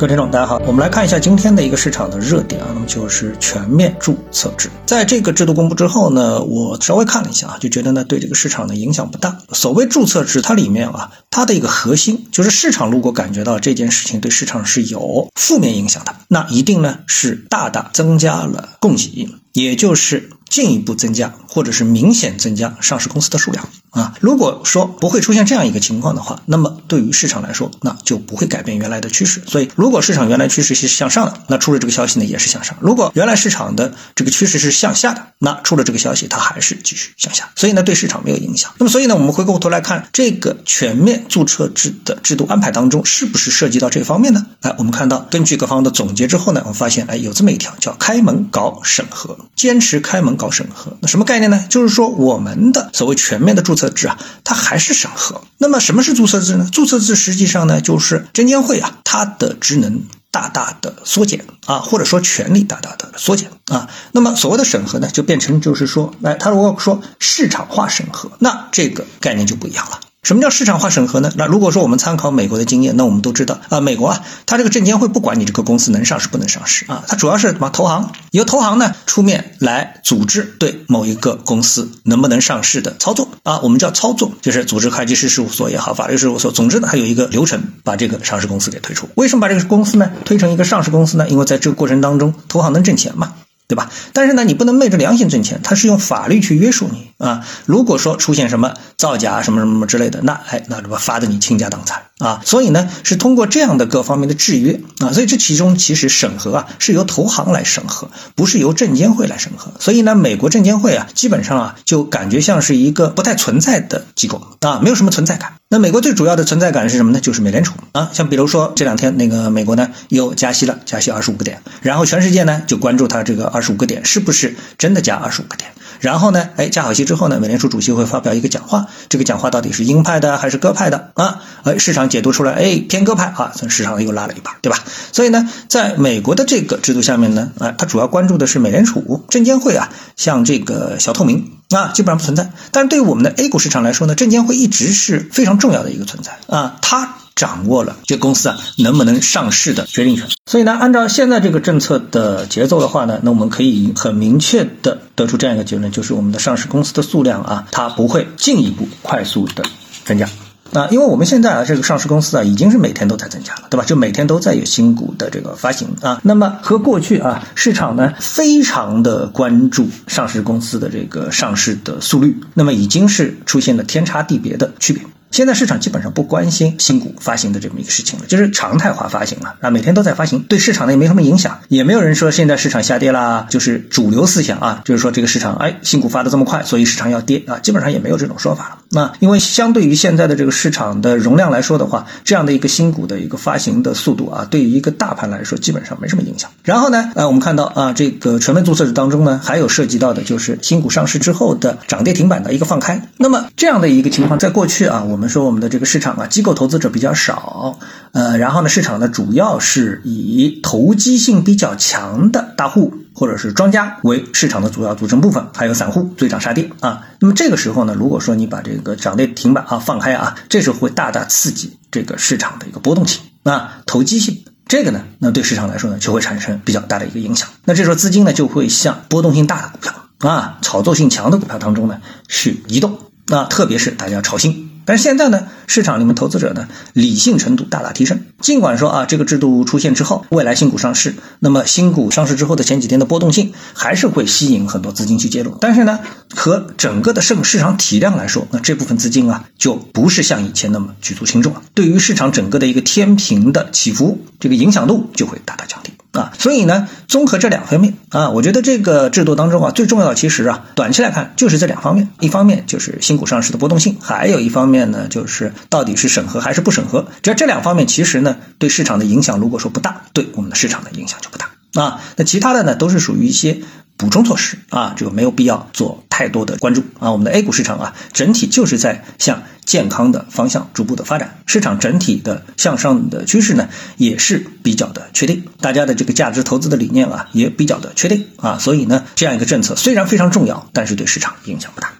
各位听众，大家好，我们来看一下今天的一个市场的热点啊，那么就是全面注册制。在这个制度公布之后呢，我稍微看了一下啊，就觉得呢对这个市场的影响不大。所谓注册制，它里面啊，它的一个核心就是市场如果感觉到这件事情对市场是有负面影响的，那一定呢是大大增加了供给，也就是进一步增加或者是明显增加上市公司的数量。啊，如果说不会出现这样一个情况的话，那么对于市场来说，那就不会改变原来的趋势。所以，如果市场原来趋势是向上的，那出了这个消息呢，也是向上；如果原来市场的这个趋势是向下的，那出了这个消息，它还是继续向下。所以呢，对市场没有影响。那么，所以呢，我们回过头来看这个全面注册制的制度安排当中，是不是涉及到这方面呢？哎，我们看到根据各方的总结之后呢，我们发现，哎，有这么一条叫开门搞审核，坚持开门搞审核。那什么概念呢？就是说我们的所谓全面的注册。制啊，它还是审核。那么什么是注册制呢？注册制实际上呢，就是证监会啊，它的职能大大的缩减啊，或者说权力大大的缩减啊。那么所谓的审核呢，就变成就是说，哎，他如果说市场化审核，那这个概念就不一样了。什么叫市场化审核呢？那如果说我们参考美国的经验，那我们都知道啊，美国啊，它这个证监会不管你这个公司能上市不能上市啊，它主要是什么投行，由投行呢出面来组织对某一个公司能不能上市的操作啊，我们叫操作，就是组织会计师事务所也好，法律事务所，总之呢，它有一个流程把这个上市公司给推出。为什么把这个公司呢推成一个上市公司呢？因为在这个过程当中，投行能挣钱嘛。对吧？但是呢，你不能昧着良心挣钱，它是用法律去约束你啊。如果说出现什么造假什么什么之类的，那哎，那这不罚的你倾家荡产啊。所以呢，是通过这样的各方面的制约啊。所以这其中其实审核啊是由投行来审核，不是由证监会来审核。所以呢，美国证监会啊，基本上啊就感觉像是一个不太存在的机构啊，没有什么存在感。那美国最主要的存在感是什么呢？就是美联储啊，像比如说这两天那个美国呢又加息了，加息二十五个点，然后全世界呢就关注它这个二十五个点是不是真的加二十五个点。然后呢，哎，加好息之后呢，美联储主席会发表一个讲话，这个讲话到底是鹰派的还是鸽派的啊？哎，市场解读出来，哎，偏鸽派啊，从市场又拉了一把，对吧？所以呢，在美国的这个制度下面呢，啊，它主要关注的是美联储、证监会啊，像这个小透明。啊，基本上不存在。但是对于我们的 A 股市场来说呢，证监会一直是非常重要的一个存在啊，它掌握了这公司啊能不能上市的决定权。所以呢，按照现在这个政策的节奏的话呢，那我们可以很明确的得出这样一个结论，就是我们的上市公司的数量啊，它不会进一步快速的增加。啊，因为我们现在啊，这个上市公司啊，已经是每天都在增加了，对吧？就每天都在有新股的这个发行啊。那么和过去啊，市场呢非常的关注上市公司的这个上市的速率，那么已经是出现了天差地别的区别。现在市场基本上不关心新股发行的这么一个事情了，就是常态化发行了啊，每天都在发行，对市场呢也没什么影响，也没有人说现在市场下跌啦，就是主流思想啊，就是说这个市场哎新股发的这么快，所以市场要跌啊，基本上也没有这种说法了。那因为相对于现在的这个市场的容量来说的话，这样的一个新股的一个发行的速度啊，对于一个大盘来说基本上没什么影响。然后呢，呃，我们看到啊，这个全面注册制当中呢，还有涉及到的就是新股上市之后的涨跌停板的一个放开。那么这样的一个情况，在过去啊，我我们说我们的这个市场啊，机构投资者比较少，呃，然后呢，市场呢主要是以投机性比较强的大户。或者是庄家为市场的主要组成部分，还有散户追涨杀跌啊。那么这个时候呢，如果说你把这个涨跌停板啊放开啊，这时候会大大刺激这个市场的一个波动性啊，投机性。这个呢，那对市场来说呢，就会产生比较大的一个影响。那这时候资金呢，就会向波动性大的股票啊，炒作性强的股票当中呢去移动。那特别是大家炒新。但是现在呢，市场里面投资者呢理性程度大大提升。尽管说啊，这个制度出现之后，未来新股上市，那么新股上市之后的前几天的波动性还是会吸引很多资金去介入。但是呢，和整个的市市场体量来说，那这部分资金啊就不是像以前那么举足轻重了。对于市场整个的一个天平的起伏，这个影响度就会大大降低。啊，所以呢，综合这两方面啊，我觉得这个制度当中啊，最重要的其实啊，短期来看就是这两方面，一方面就是新股上市的波动性，还有一方面呢，就是到底是审核还是不审核。只要这两方面其实呢，对市场的影响如果说不大，对我们的市场的影响就不大啊。那其他的呢，都是属于一些。补充措施啊，这个没有必要做太多的关注啊。我们的 A 股市场啊，整体就是在向健康的方向逐步的发展，市场整体的向上的趋势呢，也是比较的确定。大家的这个价值投资的理念啊，也比较的确定啊。所以呢，这样一个政策虽然非常重要，但是对市场影响不大。